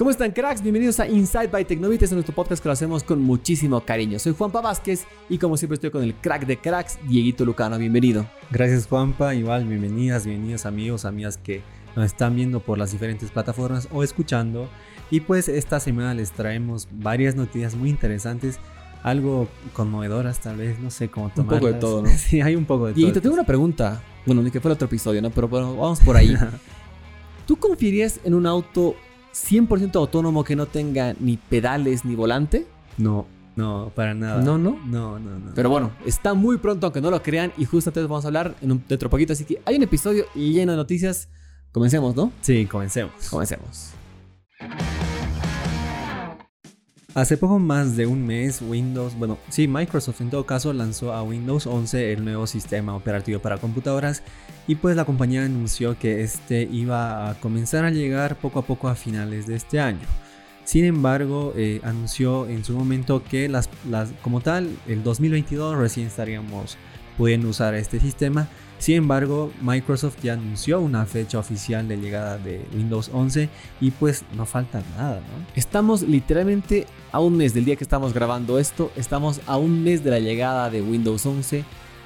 ¿Cómo están cracks? Bienvenidos a Inside by Tecnovit, es nuestro podcast que lo hacemos con muchísimo cariño. Soy Juanpa Vázquez y como siempre estoy con el crack de cracks, Dieguito Lucano, bienvenido. Gracias Juanpa, igual bienvenidas, bienvenidos amigos, amigas que nos están viendo por las diferentes plataformas o escuchando. Y pues esta semana les traemos varias noticias muy interesantes, algo conmovedoras tal vez, no sé cómo tomarlas. Un poco de todo, ¿no? sí, hay un poco de Dieguito, todo. tengo una pregunta, bueno, ni que fue el otro episodio, ¿no? Pero bueno, vamos por ahí. ¿Tú confiarías en un auto 100% autónomo que no tenga ni pedales ni volante? No, no, para nada. No, no. No, no, no. Pero bueno, está muy pronto, aunque no lo crean, y justo antes vamos a hablar en un, dentro de poquito, así que hay un episodio lleno de noticias. Comencemos, ¿no? Sí, comencemos. Comencemos. Hace poco más de un mes, Windows, bueno, sí, Microsoft en todo caso lanzó a Windows 11 el nuevo sistema operativo para computadoras y pues la compañía anunció que este iba a comenzar a llegar poco a poco a finales de este año. Sin embargo, eh, anunció en su momento que las, las, como tal, el 2022 recién estaríamos pudiendo usar este sistema. Sin embargo, Microsoft ya anunció una fecha oficial de llegada de Windows 11 y pues no falta nada, ¿no? Estamos literalmente a un mes del día que estamos grabando esto, estamos a un mes de la llegada de Windows 11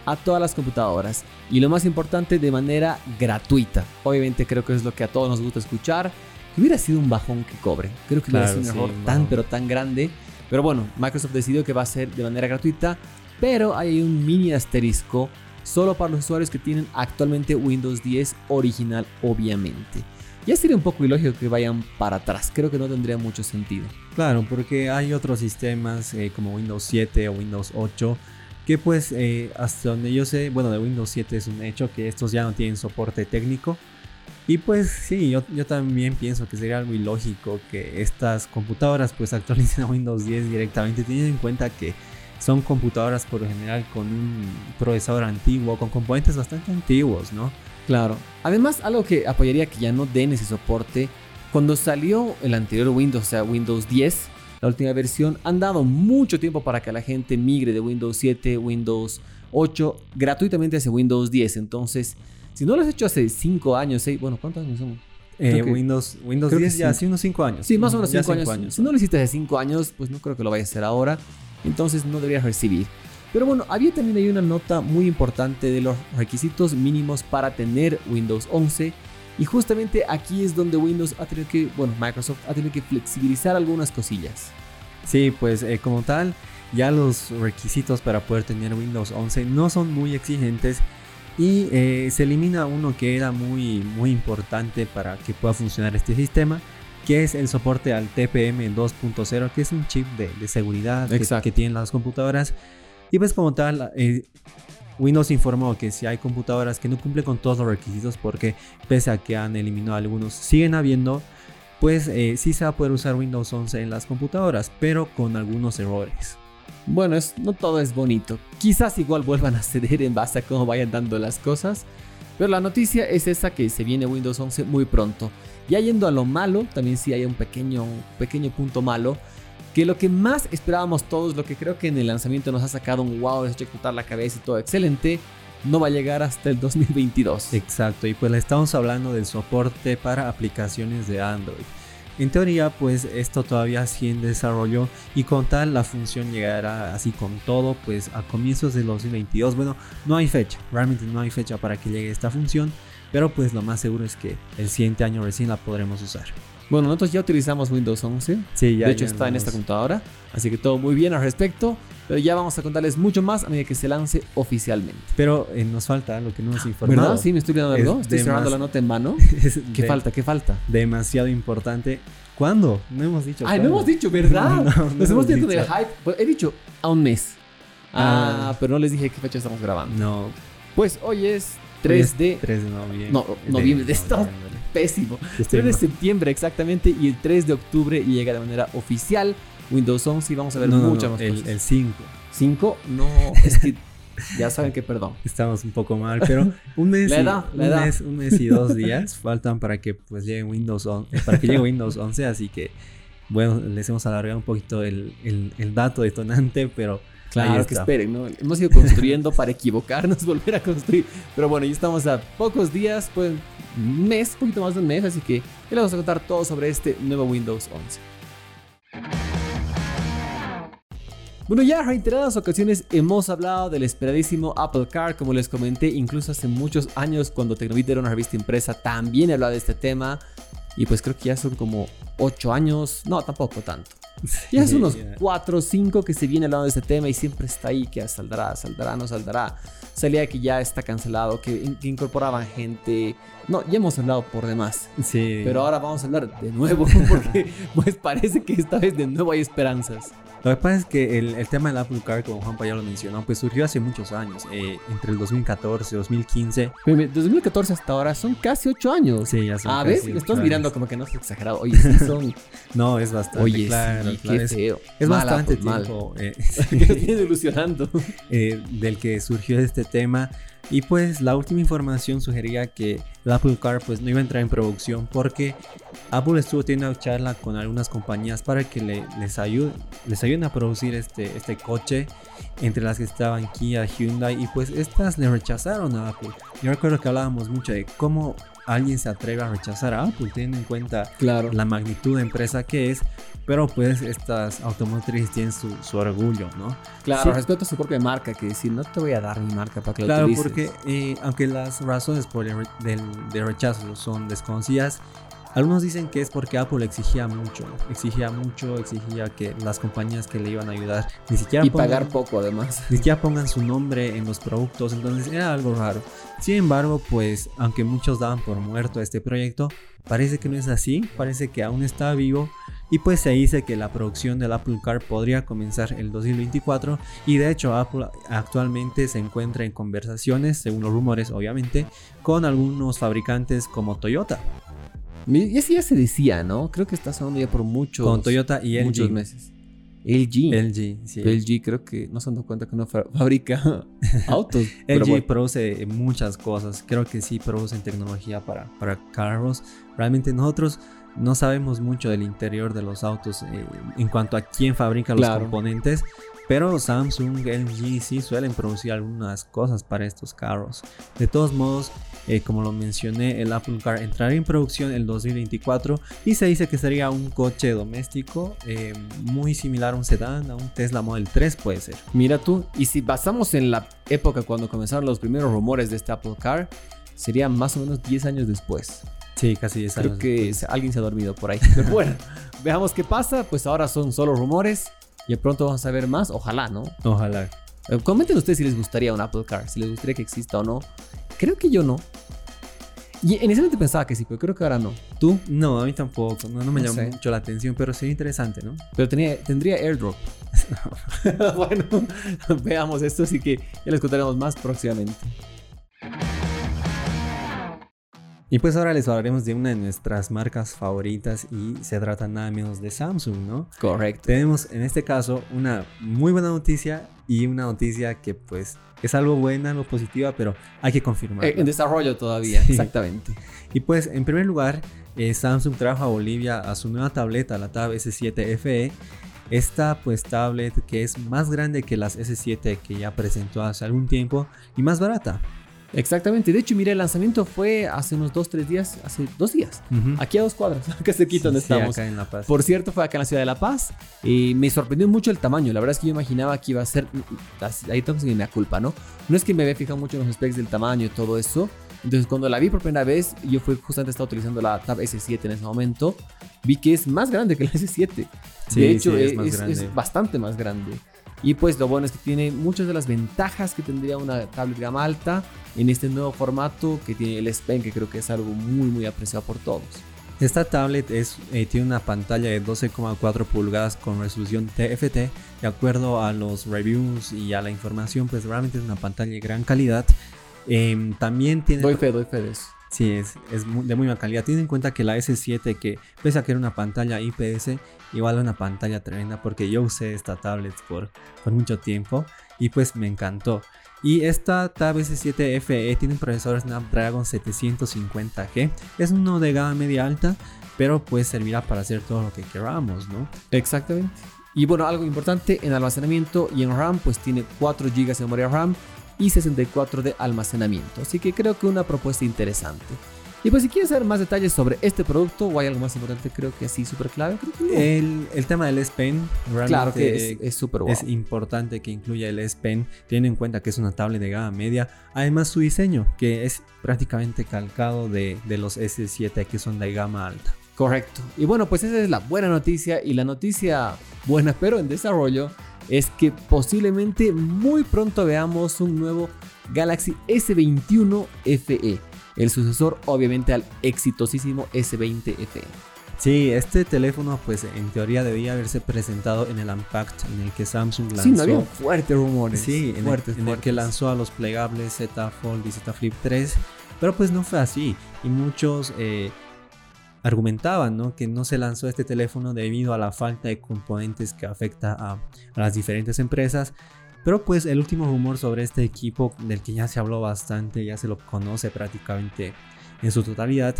a todas las computadoras y lo más importante de manera gratuita. Obviamente creo que es lo que a todos nos gusta escuchar. Que hubiera sido un bajón que cobre. Creo que hubiera Claro, sido un error tan pero tan grande. Pero bueno, Microsoft decidió que va a ser de manera gratuita, pero hay un mini asterisco solo para los usuarios que tienen actualmente Windows 10 original, obviamente. Ya sería un poco ilógico que vayan para atrás, creo que no tendría mucho sentido. Claro, porque hay otros sistemas eh, como Windows 7 o Windows 8 que pues eh, hasta donde yo sé, bueno, de Windows 7 es un hecho que estos ya no tienen soporte técnico. Y pues sí, yo, yo también pienso que sería algo ilógico que estas computadoras pues actualicen a Windows 10 directamente, teniendo en cuenta que son computadoras por lo general con un procesador antiguo, con componentes bastante antiguos, ¿no? Claro. Además, algo que apoyaría que ya no den ese soporte, cuando salió el anterior Windows, o sea, Windows 10, la última versión, han dado mucho tiempo para que la gente migre de Windows 7, Windows 8, gratuitamente hacia Windows 10. Entonces, si no lo has hecho hace 5 años, 6, bueno, ¿cuántos años son? Eh, que- Windows, Windows creo que 10 ya hace unos 5 años. Sí, más o menos Ya 5 cinco años. Si no lo hiciste hace 5 años, pues no creo que lo vayas a hacer ahora. Entonces no deberías recibir. Pero bueno, había también ahí una nota muy importante de los requisitos mínimos para tener Windows 11. Y justamente aquí es donde Windows ha tenido que, bueno, Microsoft ha tenido que flexibilizar algunas cosillas. Sí, pues eh, como tal, ya los requisitos para poder tener Windows 11 no son muy exigentes y eh, se elimina uno que era muy, muy importante para que pueda funcionar este sistema, que es el soporte al TPM 2.0, que es un chip de, de seguridad que, que tienen las computadoras. Y pues como tal, eh, Windows informó que si hay computadoras que no cumplen con todos los requisitos, porque pese a que han eliminado algunos, siguen habiendo pues eh, sí se va a poder usar Windows 11 en las computadoras, pero con algunos errores. Bueno, es, no todo es bonito. Quizás igual vuelvan a ceder en base a cómo vayan dando las cosas. Pero la noticia es esa que se viene Windows 11 muy pronto. Ya yendo a lo malo, también sí hay un pequeño, pequeño punto malo. Que lo que más esperábamos todos, lo que creo que en el lanzamiento nos ha sacado un wow, ha hecho explotar la cabeza y todo excelente, no va a llegar hasta el 2022. Exacto, y pues le estamos hablando del soporte para aplicaciones de Android. En teoría, pues esto todavía sigue en desarrollo y con tal la función llegará así con todo, pues a comienzos del 2022. Bueno, no hay fecha, realmente no hay fecha para que llegue esta función, pero pues lo más seguro es que el siguiente año recién la podremos usar. Bueno, nosotros ya utilizamos Windows 11. Sí, de hecho, está en esta computadora. Así que todo muy bien al respecto. Pero ya vamos a contarles mucho más a medida que se lance oficialmente. Pero eh, nos falta algo que no nos informado. ¿Verdad? Sí, me estoy olvidando de Es algo. Estoy cerrando la nota en mano. ¿Qué de- falta? ¿Qué falta? demasiado importante. ¿Cuándo? No hemos dicho. Ay, no hemos dicho, ¿verdad? No, no Nos hemos dicho del hype. Pues, he dicho a un mes. Ah, Ah. pero no les dije qué fecha estamos grabando. No. Pues hoy es 3 de 3 de noviembre. No, noviembre, esto- noviembre. pésimo. Estoy 3 de septiembre exactamente y el 3 de octubre llega de manera oficial Windows 11 y vamos a ver No, muchas no, más el, cosas. el 5. 5, no, es que ya saben que perdón. Estamos un poco mal, pero un mes, La y, un, mes un mes y dos días faltan para que pues llegue Windows 11, para que llegue Windows 11, así que bueno, les hemos alargado un poquito el, el- el dato detonante, pero Claro, que esperen, ¿no? Hemos ido construyendo para equivocarnos, volver a construir. Pero bueno, ya estamos a pocos días, pues un mes, un poquito más de un mes, así que ya les vamos a contar todo sobre este nuevo Windows 11. Bueno, ya en reiteradas ocasiones hemos hablado del esperadísimo Apple Car, como les comenté, incluso hace muchos años cuando Tecnobit era una revista impresa, también he hablado de este tema. Y pues creo que ya son como 8 años, no, tampoco tanto. Ya hace unos 4 o 5 que se viene hablando de este tema y siempre está ahí que saldrá, saldrá, no saldrá. Salía que ya está cancelado, que, que incorporaban gente. No, ya hemos hablado por demás. Sí. Pero ahora vamos a hablar de nuevo porque pues parece que esta vez de nuevo hay esperanzas. Lo que pasa es que el, tema del Apple Car, como Juanpa ya lo mencionó, pues surgió hace muchos años, eh, entre el 2014 y 2015. 2014 hasta ahora son casi 8 años. Sí, ya son ¿ves? Me estás mirando como que no es exagerado. Oye, sí son... no, es bastante. Oye, claro, sí, claro, qué es, feo. es Mal, bastante mal. tiempo eh, que ilusionando. eh, del que surgió este tema. Y pues la última información sugería que el Apple Car pues no iba a entrar en producción porque Apple estuvo teniendo una charla con algunas compañías para que le- les, ayuden, les ayuden a producir este, este coche, entre las que estaban Kia, Hyundai, y pues estas le rechazaron a Apple. Yo recuerdo que hablábamos mucho de cómo alguien se atreve a rechazar a Apple, teniendo en cuenta Claro. la magnitud de empresa que es, pero pues estas automotrices tienen su, su orgullo, ¿no? Claro, Sí. respeto a su propia marca, que decir, no te voy a dar mi marca para que la Claro, porque eh, aunque las razones por el re- del, de rechazo son desconocidas, algunos dicen que es porque Apple exigía mucho, exigía mucho, exigía que las compañías que le iban a ayudar ni siquiera Y pongan, pagar poco además. ni siquiera pongan su nombre en los productos, entonces era algo raro. Sin embargo, pues aunque muchos daban por muerto este proyecto, parece que no es así, parece que aún está vivo y pues se dice que la producción del Apple Car podría comenzar el 2024 y de hecho Apple actualmente se encuentra en conversaciones, según los rumores obviamente, con algunos fabricantes como Toyota, Y así ya se decía, ¿no? Creo que está sonando ya por muchos, con Toyota y LG. muchos meses. LG. LG, sí. LG creo que no se han dado cuenta que no fa- fabrica autos. pero LG bueno. produce muchas cosas. Creo que sí producen tecnología para, para carros. Realmente nosotros no sabemos mucho del interior de los autos eh, en cuanto a quién fabrica los Claro. componentes. Pero Samsung, LG sí suelen producir algunas cosas para estos carros. De todos modos, eh, como lo mencioné, el Apple Car entrará en producción el 2024 y se dice que sería un coche doméstico eh, muy similar a un sedán, a un Tesla Model 3 puede ser. Mira tú, y si basamos en la época cuando comenzaron los primeros rumores de este Apple Car, sería más o menos 10 años después. Sí, casi 10 años. Creo que después. alguien se ha dormido por ahí. Pero bueno, veamos qué pasa. Pues ahora son solo rumores. Y de pronto vamos a ver más. Ojalá, ¿no? Ojalá. Eh, Comenten ustedes si les gustaría un Apple Car. Si les gustaría que exista o no. Creo que yo no. Y inicialmente pensaba que sí, pero creo que ahora no. ¿Tú? No, a mí tampoco. No, no me No llama sé. mucho la atención, pero sería interesante, ¿no? Pero tenía, tendría airdrop. bueno, veamos esto. Así que ya les contaremos más próximamente. Y pues ahora les hablaremos de una de nuestras marcas favoritas y se trata nada menos de Samsung, ¿no? Correcto. Tenemos en este caso una muy buena noticia y una noticia que pues es algo buena, algo positiva, pero hay que confirmar. En desarrollo todavía, Sí. exactamente. Y pues en primer lugar, eh, Samsung trajo a Bolivia a su nueva tableta, la Tab S7 FE. Esta pues tablet que es más grande que las S7 que ya presentó hace algún tiempo y más barata. Exactamente. De hecho, mira, el lanzamiento fue hace unos 2-3 días. Hace dos días. Ujú. Aquí a dos cuadras, que se quita donde Sí, estamos. acá en La Paz. Por cierto, fue acá en la ciudad de La Paz. Y me sorprendió mucho el tamaño. La verdad es que yo imaginaba que iba a ser. Ahí estamos en mi culpa, ¿no? No es que me había fijado mucho en los specs del tamaño y todo eso. Entonces, cuando la vi por primera vez, yo fue justamente estaba utilizando la Tab S7 en ese momento. Vi que es más grande que la S7. Sí, de hecho, sí, es es, es bastante más grande. Y pues lo bueno es que tiene muchas de las ventajas que tendría una tablet gama alta en este nuevo formato que tiene el S Pen, que creo que es algo muy, muy apreciado por todos. Esta tablet es, eh, tiene una pantalla de 12,4 pulgadas con resolución TFT. De acuerdo a los reviews y a la información, pues realmente es una pantalla de gran calidad. Em, también tiene... Doy fe, doy fe de eso. Sí, es, es de muy buena calidad. Tienen en cuenta que la S7, que pese a que era una pantalla IPS, igual una pantalla tremenda porque yo usé esta tablet por, por mucho tiempo y pues me encantó. Y esta Tab S7 FE tiene un procesador Snapdragon 750G. Es uno de gama media alta, pero pues servirá para hacer todo lo que queramos, ¿no? Exactamente. Y bueno, algo importante en almacenamiento y en RAM, pues tiene 4 GB de memoria RAM y 64 de almacenamiento. Así que creo que una propuesta interesante. Y pues si quieres saber más detalles sobre este producto o hay algo más importante, creo que así súper clave, creo que el, el, tema del S Pen claro que es súper Es importante que incluya el S Pen, teniendo en cuenta que es una tablet de gama media. Además su diseño, que es prácticamente calcado de, de los S7 que son de gama alta. Correcto. Y bueno, pues esa es la buena noticia y la noticia buena pero en desarrollo es que posiblemente muy pronto veamos un nuevo Galaxy S21 FE el sucesor obviamente al exitosísimo S20 FE. Sí, este teléfono pues en teoría debía haberse presentado en el Unpacked en el que Samsung lanzó. Sí, no había fuertes rumores. Sí, en, fuertes, el, en el que lanzó a los plegables Z Fold y Z Flip 3, pero pues no fue así y muchos eh, argumentaban ¿no? que no se lanzó este teléfono debido a la falta de componentes que afecta a, a las diferentes empresas pero pues el último rumor sobre este equipo, del que ya se habló bastante, ya se lo conoce prácticamente en su totalidad,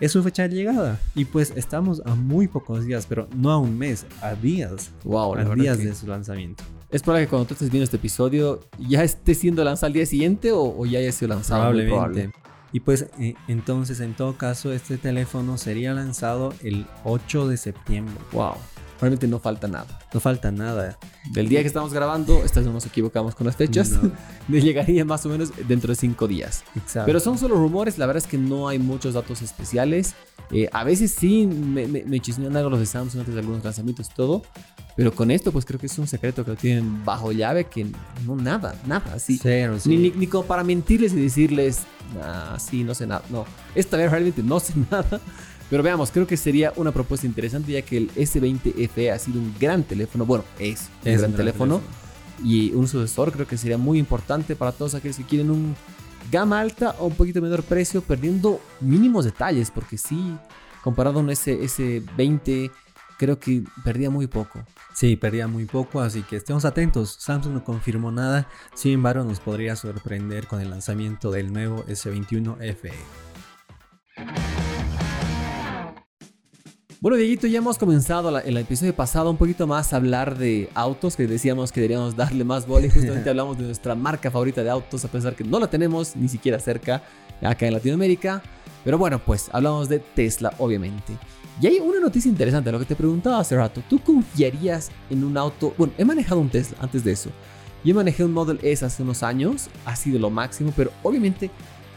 es su fecha de llegada. Y pues estamos a muy pocos días, pero no a un mes, a días. Wow, a días de su lanzamiento. Es probable que cuando tú estés viendo este episodio ya esté siendo lanzado al día siguiente o, ya haya sido lanzado. Probablemente. Y pues eh, entonces en todo caso este teléfono sería lanzado el 8 de septiembre. Wow. Realmente no falta nada. No falta nada. Del día que estamos grabando, esta vez no nos equivocamos con las fechas, llegaría más o menos dentro de cinco días. Exacto. Pero son solo rumores, la verdad es que no hay muchos datos especiales. Eh, a veces sí me, me, me, chismean algo los de Samsung antes de algunos lanzamientos y todo. Pero con esto, pues creo que es un secreto que lo tienen bajo llave, que no, nada, nada, así. Cero, sí. ni, ni, como para mentirles y decirles, ah, sí, no sé nada. No, esta vez realmente no sé nada. Pero veamos, creo que sería una propuesta interesante ya que el S20 FE ha sido un gran teléfono. Bueno, es un gran, teléfono, Y un sucesor creo que sería muy importante para todos aquellos que quieren un gama alta o un poquito menor precio, perdiendo mínimos detalles, porque sí, comparado a un S S20, creo que perdía muy poco. Sí, perdía muy poco, así que estemos atentos. Samsung no confirmó nada, sin embargo nos podría sorprender con el lanzamiento del nuevo S21 FE. Bueno, Dieguito, ya hemos comenzado el episodio pasado un poquito más a hablar de autos, que decíamos que deberíamos darle más bola y justamente hablamos de nuestra marca favorita de autos, a pesar que no la tenemos ni siquiera cerca acá en Latinoamérica. Pero bueno, pues hablamos de Tesla, obviamente. Y hay una noticia interesante, lo que te preguntaba hace rato. ¿Tú confiarías en un auto? Bueno, he manejado un Tesla antes de eso. Yo manejé un Model S hace unos años, ha sido lo máximo, pero obviamente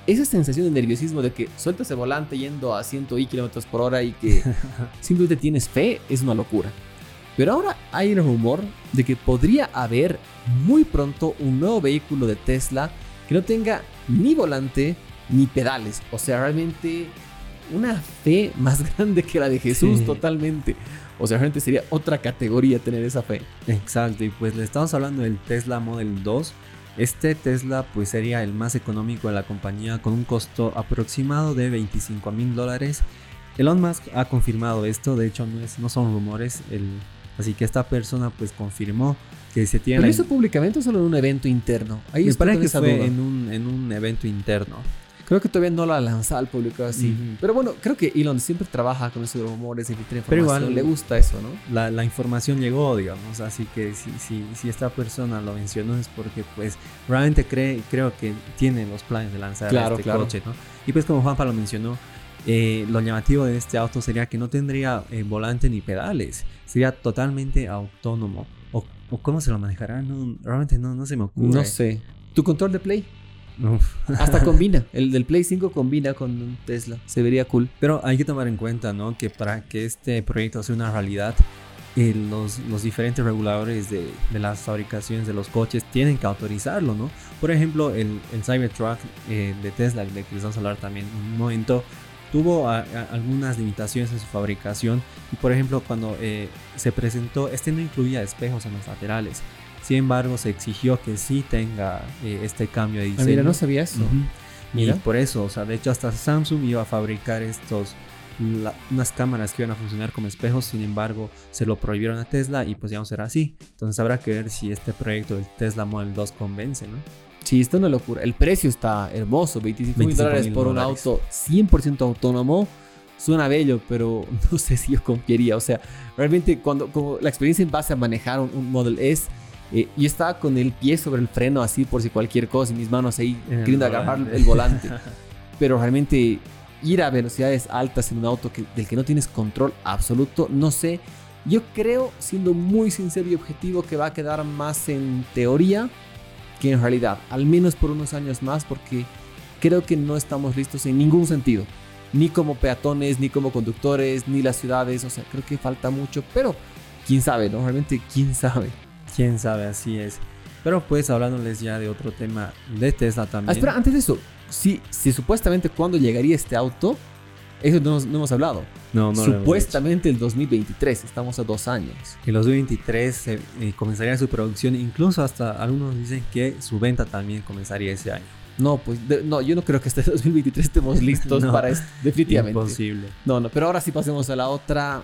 esa sensación de nerviosismo de que sueltas el volante yendo a 100 kilómetros por hora y que simplemente tienes fe es una locura. Pero ahora hay el rumor de que podría haber muy pronto un nuevo vehículo de Tesla que no tenga ni volante ni pedales. O sea, realmente una fe más grande que la de Jesús totalmente. O sea, realmente sería otra categoría tener esa fe. Exacto, y pues le estamos hablando del Tesla Model 2 este Tesla pues sería el más económico de la compañía con un costo aproximado de 25 mil dólares. Elon Musk ha confirmado esto, de hecho no, es, no son rumores, así que esta persona pues confirmó que se tiene... ¿Pero eso públicamente o solo en un evento interno? Ahí Me parece que fue en un, en un evento interno. Creo que todavía no lo ha lanzado al público así. Pero bueno, creo que Elon siempre trabaja con esos rumores y información. Pero igual le gusta eso, ¿no? La, la, información llegó, digamos. Así que si, si, si esta persona lo mencionó es porque pues realmente cree, creo que tiene los planes de lanzar este coche, ¿no? Y pues como Juanpa lo mencionó, eh, lo llamativo de este auto sería que no tendría eh, volante ni pedales. Sería totalmente autónomo. O, o cómo se lo manejará, no, realmente no, no se me ocurre. No sé. ¿Tu control de play? Hasta combina. El del Play 5 combina con un Tesla. Se vería cool. Pero hay que tomar en cuenta, ¿no? Que para que este proyecto sea una realidad, eh, los, los, diferentes reguladores de, de, las fabricaciones de los coches tienen que autorizarlo, ¿no? Por ejemplo, el, el Cybertruck eh, de Tesla, de que les vamos a hablar también en un momento, tuvo algunas limitaciones en su fabricación. Y por ejemplo, cuando eh, se presentó, este no incluía espejos en los laterales. Sin embargo, se exigió que sí tenga eh, este cambio de ah, diseño. mira, no sabía eso. Y por eso, o sea, de hecho hasta Samsung iba a fabricar estos unas cámaras que iban a funcionar como espejos, sin embargo, se lo prohibieron a Tesla y pues ya no será así. Entonces habrá que ver si este proyecto del Tesla Model 2 convence, ¿no? Sí, esto es una locura. El precio está hermoso, 25 mil dólares por un auto 100% autónomo. suena bello, pero no sé si yo confiaría. O sea, realmente cuando como la experiencia en base a manejar un, Model S, eh, yo estaba con el pie sobre el freno así por si cualquier cosa y mis manos ahí queriendo agarrar el volante. pero realmente ir a velocidades altas en un auto que, del que no tienes control absoluto, no sé. Yo creo, siendo muy sincero y objetivo, que va a quedar más en teoría que en realidad, al menos por unos años más, porque creo que no estamos listos en ningún sentido, ni como peatones, ni como conductores, ni las ciudades, o sea, creo que falta mucho, pero quién sabe, ¿no? Realmente, quién sabe. Quién sabe, así es. Pero pues hablándoles ya de otro tema de Tesla también. Ah, espera, antes de eso, si, si supuestamente cuando llegaría este auto, eso no, hemos hablado. No, no Supuestamente el 2023, estamos a dos años. En 2023 eh, comenzaría su producción, incluso hasta algunos dicen que su venta también comenzaría ese año. No, pues no, yo no creo que este 2023 estemos listos para esto, definitivamente. Imposible. No, no, pero ahora sí pasemos a la otra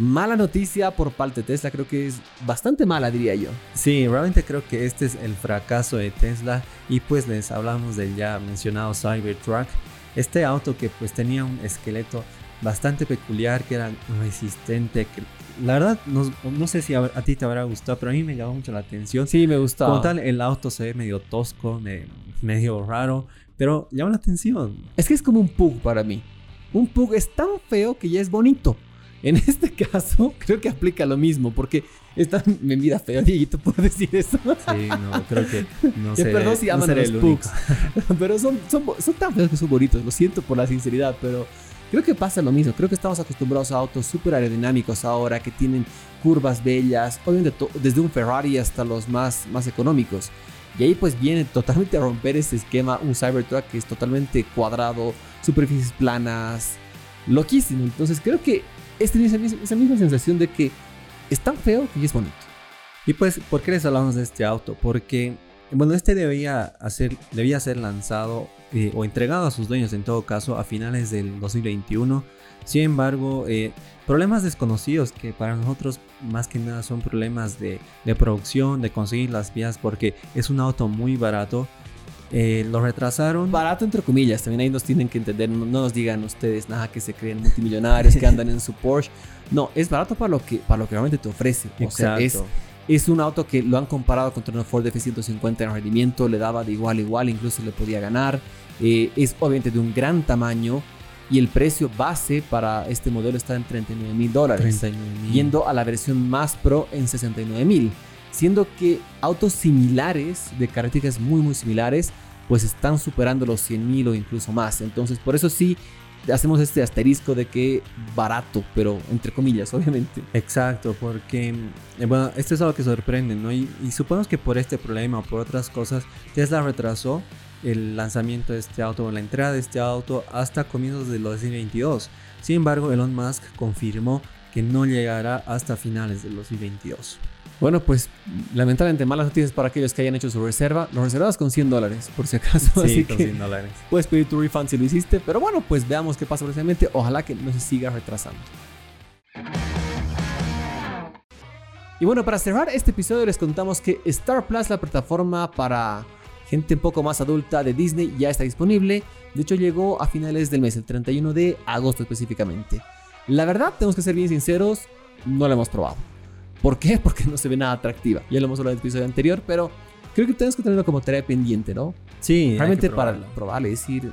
mala noticia por parte de Tesla, creo que es bastante mala, diría yo. Sí, realmente creo que este es el fracaso de Tesla y pues les hablamos del ya mencionado Cybertruck, este auto que pues tenía un esqueleto bastante peculiar, que era resistente, que la verdad no, sé si a, ti te habrá gustado, pero a mí me llamó mucho la atención. Sí, me gustó. Como tal, el auto se ve medio tosco, medio raro, pero llama la atención. Es que es como un pug para mí. Un pug es tan feo que ya es bonito. En este caso, creo que aplica lo mismo, porque esta me mira feo, Dieguito, por decir eso. Sí, no, creo que no sé. Perdón si aman los pugs, pero son, son, son tan feos que son bonitos. Lo siento por la sinceridad, pero creo que pasa lo mismo. Creo que estamos acostumbrados a autos súper aerodinámicos ahora, que tienen curvas bellas, obviamente desde un Ferrari hasta los más, más económicos. Y ahí pues viene totalmente a romper ese esquema, un Cybertruck que es totalmente cuadrado, superficies planas, loquísimo. Entonces creo que es esa misma, sensación de que es tan feo que es bonito. Y pues, ¿por qué les hablamos de este auto? Porque, bueno, este debía, hacer, debía ser lanzado eh, o entregado a sus dueños en todo caso a finales del 2021. Sin embargo, eh, problemas desconocidos que para nosotros más que nada son problemas de, de producción, de conseguir las vías, porque es un auto muy barato eh, lo retrasaron. Barato entre comillas, también ahí nos tienen que entender, no, nos digan ustedes nada que se creen multimillonarios, que andan en su Porsche. No, es barato para lo que, para lo que realmente te ofrece. O sea, es, es un auto que lo han comparado contra un Ford F-150 en rendimiento, le daba de igual a igual, incluso le podía ganar. Eh, es obviamente de un gran tamaño y el precio base para este modelo está en 39 mil dólares. Yendo a la versión más pro en 69 mil siendo que autos similares, de características muy muy similares, pues están superando los 100 mil o incluso más. Entonces, por eso sí hacemos este asterisco de que barato, pero entre comillas, obviamente. Exacto, porque eh, bueno, esto es algo que sorprende, ¿no? Y, y suponemos que por este problema o por otras cosas, Tesla retrasó el lanzamiento de este auto o la entrada de este auto hasta comienzos de 2022. Sin embargo, Elon Musk confirmó que no llegará hasta finales del 2022. Bueno, pues lamentablemente malas noticias para aquellos que hayan hecho su reserva. Lo reservas con 100 dólares, por si acaso. Sí, Así con 100 dólares. Puedes pedir tu refund si lo hiciste. Pero bueno, pues veamos qué pasa precisamente. Ojalá que no se siga retrasando. Y bueno, para cerrar este episodio les contamos que Star Plus, la plataforma para gente un poco más adulta de Disney, ya está disponible. De hecho, llegó a finales del mes, el 31 de agosto específicamente. La verdad, tenemos que ser bien sinceros, no la hemos probado. ¿Por qué? Porque no se ve nada atractiva. Ya lo hemos hablado en el episodio anterior, pero creo que tenemos que tenerlo como tarea pendiente, ¿no? Sí. Realmente para probarle, decir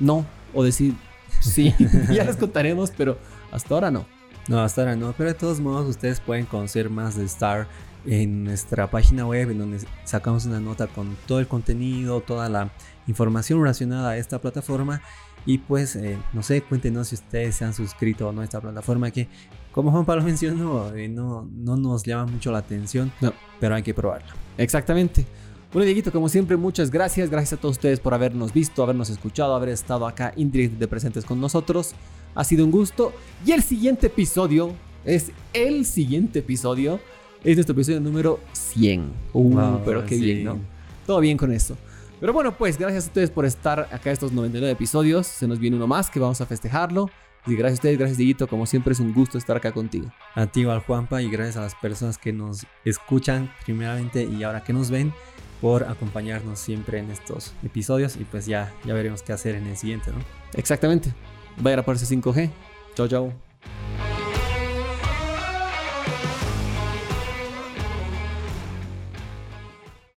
no o decir sí. ya les contaremos, pero hasta ahora no. No, hasta ahora no. Pero de todos modos, ustedes pueden conocer más de Star en nuestra página web, en donde sacamos una nota con todo el contenido, toda la información relacionada a esta plataforma. Y pues, eh, no sé, cuéntenos si ustedes se han suscrito a nuestra plataforma, que como Juan Pablo mencionó, eh, no, no nos llama mucho la atención, pero hay que probarla. Exactamente. Bueno, Dieguito, como siempre, muchas gracias. Gracias a todos ustedes por habernos visto, habernos escuchado, haber estado acá indirectamente presentes con nosotros. Ha sido un gusto. Y el siguiente episodio es el siguiente episodio. Es nuestro episodio número 100. Uh, pero qué bien, ¿no? Todo bien con eso. Pero bueno, pues gracias a ustedes por estar acá estos 99 episodios. Se nos viene uno más que vamos a festejarlo. Y gracias a ustedes, gracias Dieguito, como siempre es un gusto estar acá contigo. A ti Juanpa y gracias a las personas que nos escuchan primeramente y ahora que nos ven por acompañarnos siempre en estos episodios y pues ya, ya veremos qué hacer en el siguiente, ¿no? Exactamente. Vaya a ponerse 5G. Chao, chao.